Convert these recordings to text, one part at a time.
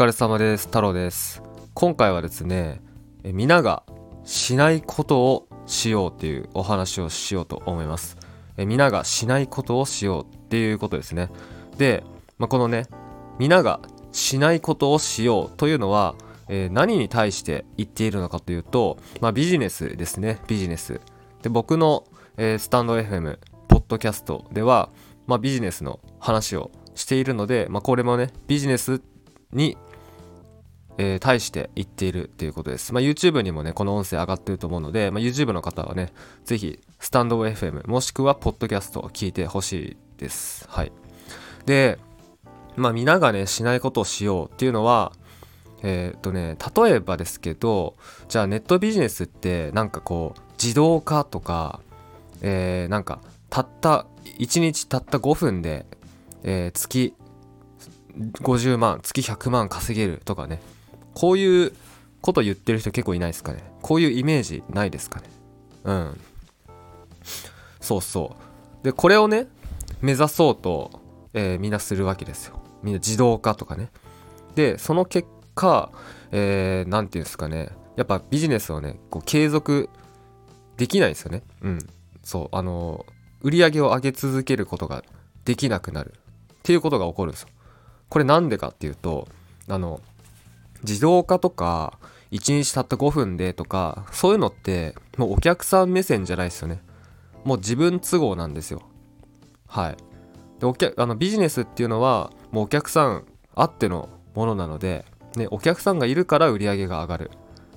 疲れ様です。太郎です。今回はですねえ皆がしないことをしようっていうお話をしようと思います。え皆がしないことをしようっていうことですね。で、まあ、このね皆がしないことをしようというのは、えー何に対して言っているのかというと、まあ、ビジネスですね。ビジネス。で僕の、えースタンド FM ポッドキャストでは、まあ、ビジネスの話をしているので、まあ、これもねビジネスに、えー対して言っているということです、まあ、YouTube にもねこの音声上がってると思うので、まあ、YouTube の方はねぜひスタンド FM もしくはポッドキャストを聞いてほしいです。はい。でまあ皆がねしないことをしようっていうのはえーっとね例えばですけどじゃあネットビジネスってなんかこう自動化とかえーなんかたった1日たった5分で、えー月50万月100万稼げるとかね。こういうこと言ってる人結構いないですかね。こういうイメージないですかね。うん。そうそう。でこれをね目指そうと、えーみんなするわけですよ。みんな自動化とかね。でその結果えー、ていうんですかね。やっぱビジネスをねこう継続できないんですよね。うん。そう。あの売り上げを上げ続けることができなくなる。っていうことが起こるんですよ。これなんでかっていうとあの自動化とか1日たった5分でとかそういうのってもうお客さん目線じゃないですよね。もう自分都合なんですよ。はい。でお客あのビジネスっていうのはもうお客さんあってのものなので、ね、お客さんがいるから売り上げが上がる、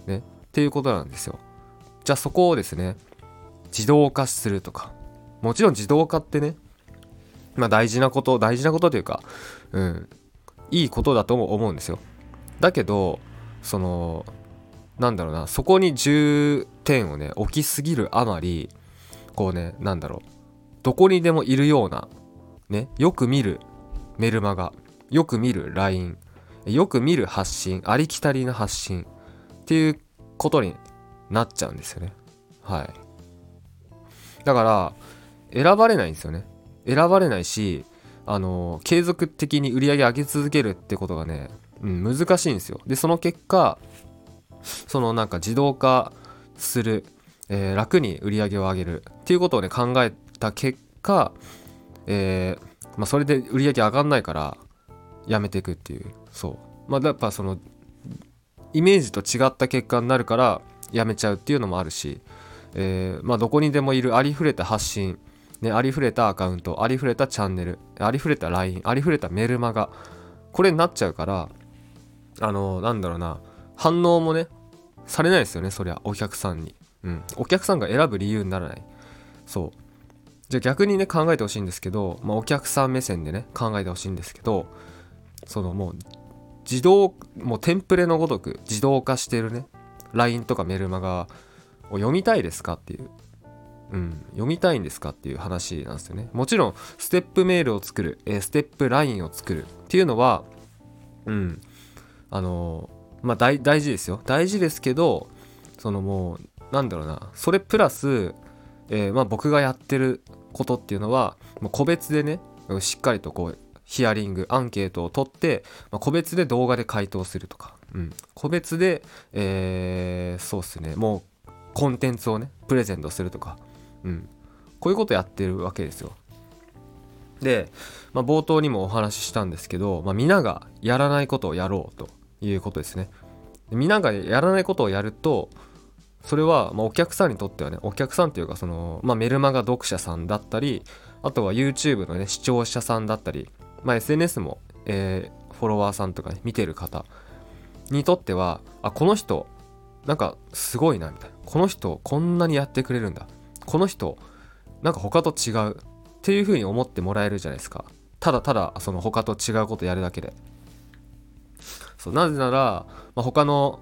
ね、っていうことなんですよ。じゃあそこをですね自動化するとか。もちろん自動化ってねまあ大事なこと大事なことというかうんいいことだとも思うんですよ。だけどそのなんだろうなそこに重点をね置きすぎるあまりこうねなんだろうどこにでもいるようなねよく見るメルマガよく見る LINE よく見る発信ありきたりな発信っていうことになっちゃうんですよね。はい。だから選ばれないんですよね。選ばれないしあの継続的に売り上げ上げ続けるってことがね、うん、難しいんですよ。でその結果そのなんか自動化する、えー楽に売り上げを上げるっていうことをね考えた結果、えーまあ、それで売り上げ上がんないからやめていくっていう。そう。まあやっぱそのイメージと違った結果になるからやめちゃうっていうのもあるし、えーまあ、どこにでもいるありふれた発信、ね、ありふれたアカウントありふれたチャンネルありふれた LINE ありふれたメルマガこれになっちゃうからあのなんだろうな。反応もねされないですよねそりゃ。お客さんに、うん、お客さんが選ぶ理由にならない。そう。じゃあ逆にね考えてほしいんですけど、まあ、お客さん目線でね考えてほしいんですけどそのもう自動もうテンプレのごとく自動化してるね LINE とかメルマガを読みたいですかっていう、うん、読みたいんですかっていう話なんですよね。もちろんステップメールを作る、えーステップ LINE を作るっていうのはうん。あのまあ大大事ですよ。大事ですけどそのもうなんだろうな。それプラス、えーまあ、僕がやってることっていうのはもう個別でねしっかりとこうヒアリングアンケートを取って、まあ、個別で動画で回答するとか、うん、個別で、えーそうっすね。もうコンテンツをねプレゼントするとか、うん、こういうことやってるわけですよ。で、まあ、冒頭にもお話ししたんですけど、まあ、皆がやらないことをやろうと。いうことですね。で皆がやらないことをやるとそれは、ま、お客さんにとってはねお客さんっていうかその、まあ、メルマガ読者さんだったりあとは YouTube のね視聴者さんだったり、まあ、SNS も、えーフォロワーさんとか、ね、見てる方にとってはあこの人なんかすごいなみたいな。この人こんなにやってくれるんだ。この人なんか他と違うっていう風に思ってもらえるじゃないですか。ただただその他と違うことやるだけで。そうなぜなら、まあ、他の、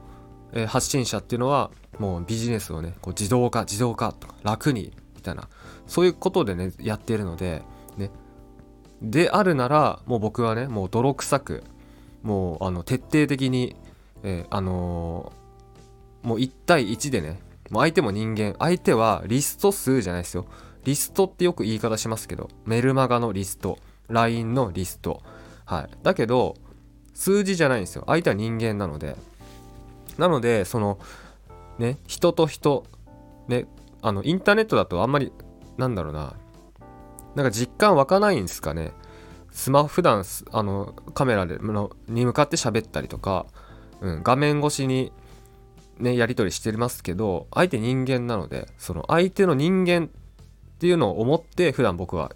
えー発信者っていうのはもうビジネスをねこう自動化自動化とか楽にみたいなそういうことでねやっているのでね。であるならもう僕はねもう泥臭くもうあの徹底的に、えーあのーもう1対1でねもう相手も人間相手はリスト数じゃないですよ。リストってよく言い方しますけどメルマガのリスト LINE のリスト。はい。だけど数字じゃないんですよ。相手は人間なので。なのでそのね人と人ねあのインターネットだとあんまりなんだろうな。なんか実感湧かないんですかね。スマホ普段あのカメラでのに向かって喋ったりとか、うん、画面越しにねやり取りしてますけど相手人間なのでその相手の人間っていうのを思って普段僕は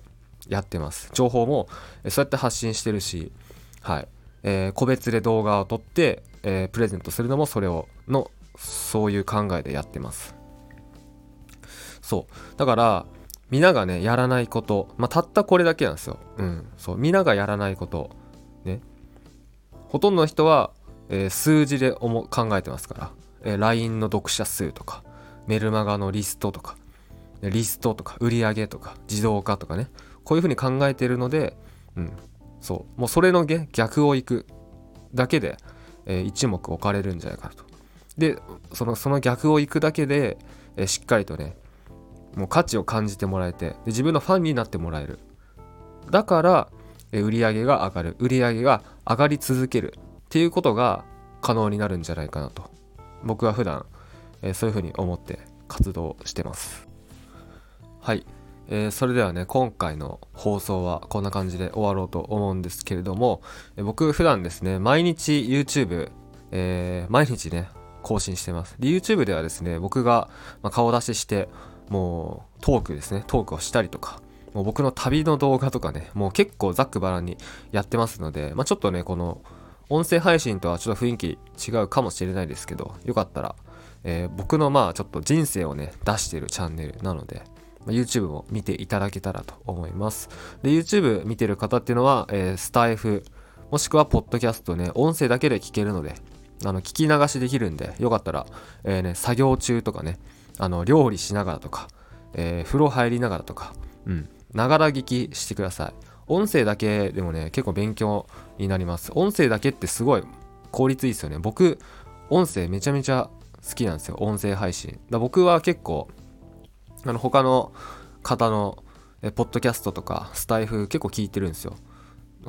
やってます。情報もそうやって発信してるしはい、えー、個別で動画を撮って、えー、プレゼントするのもそれをのそういう考えでやってます。そう。だから皆がねやらないこと。まあたったこれだけなんですよ。うん。そう。皆がやらないこと。ね。ほとんどの人は、えー、数字で考えてますから、え、LINE の読者数とかメルマガのリストとかリストとか売り上げとか自動化とかね。こういうふうに考えてるので、うん、そう。もうそれの逆をいくだけで、えー、一目置かれるんじゃないかと。でそのその逆をいくだけで、えー、しっかりとねもう価値を感じてもらえてで自分のファンになってもらえる。だから、えー、売上が上がる。売り上げが上がり続けるっていうことが可能になるんじゃないかなと。僕は普段、えー、そういうふうに思って活動してます。はい、えー、それではね今回の放送はこんな感じで終わろうと思うんですけれども、えー、僕普段ですね毎日 YouTube、えー、毎日ね更新してます。で YouTube ではですね僕が、まあ、顔出ししてもうトークですねトークをしたりとかもう僕の旅の動画とかねもう結構ざっくばらんにやってますので、まあ、ちょっとねこの音声配信とはちょっと雰囲気違うかもしれないですけどよかったら、えー、僕のまあちょっと人生をね出してるチャンネルなので YouTube も見ていただけたらと思います。で、YouTube 見てる方っていうのは、えー、スタイフ、もしくはポッドキャストね、音声だけで聞けるので、あの、聞き流しできるんで、よかったら、えー、ね、作業中とかね、あの、料理しながらとか、えー、風呂入りながらとか、うん、ながら聞きしてください。音声だけでもね、結構勉強になります。音声だけってすごい効率いいですよね。僕、音声めちゃめちゃ好きなんですよ。音声配信。だ僕は結構、あの他の方のえポッドキャストとかスタイフ結構聞いてるんですよ。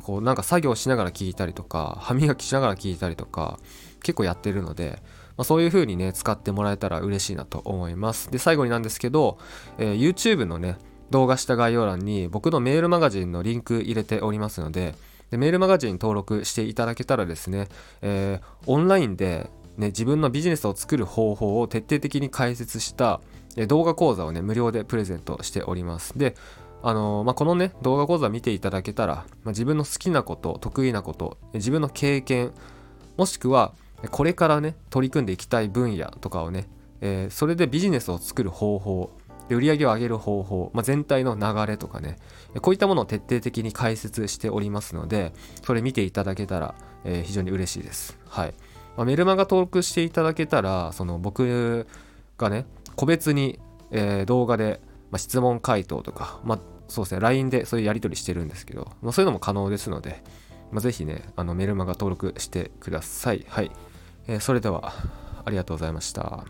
こうなんか作業しながら聞いたりとか歯磨きしながら聞いたりとか結構やってるので、まあ、そういう風にね使ってもらえたら嬉しいなと思います。で最後になんですけど、えー、YouTube のね動画下概要欄に僕のメールマガジンのリンク入れておりますのででメールマガジン登録していただけたらですね、えー、オンラインで、ね、自分のビジネスを作る方法を徹底的に解説したで動画講座をね、無料でプレゼントしております。で、あのー、まあ、このね、動画講座見ていただけたら、まあ、自分の好きなこと、得意なこと、自分の経験、もしくは、これからね、取り組んでいきたい分野とかをね、えー、それでビジネスを作る方法、で売り上げを上げる方法、まあ、全体の流れとかね、こういったものを徹底的に解説しておりますので、それ見ていただけたら、えー、非常に嬉しいです。はい。まあ、メルマガ登録していただけたら、その僕がね、個別に、えー、動画で、まあ、質問回答とか、まあ、そうですね、LINE でそういうやり取りしてるんですけど、まあ、そういうのも可能ですので、まあ、ぜひね、あのメルマガ登録してください。はい。えー、それでは、ありがとうございました。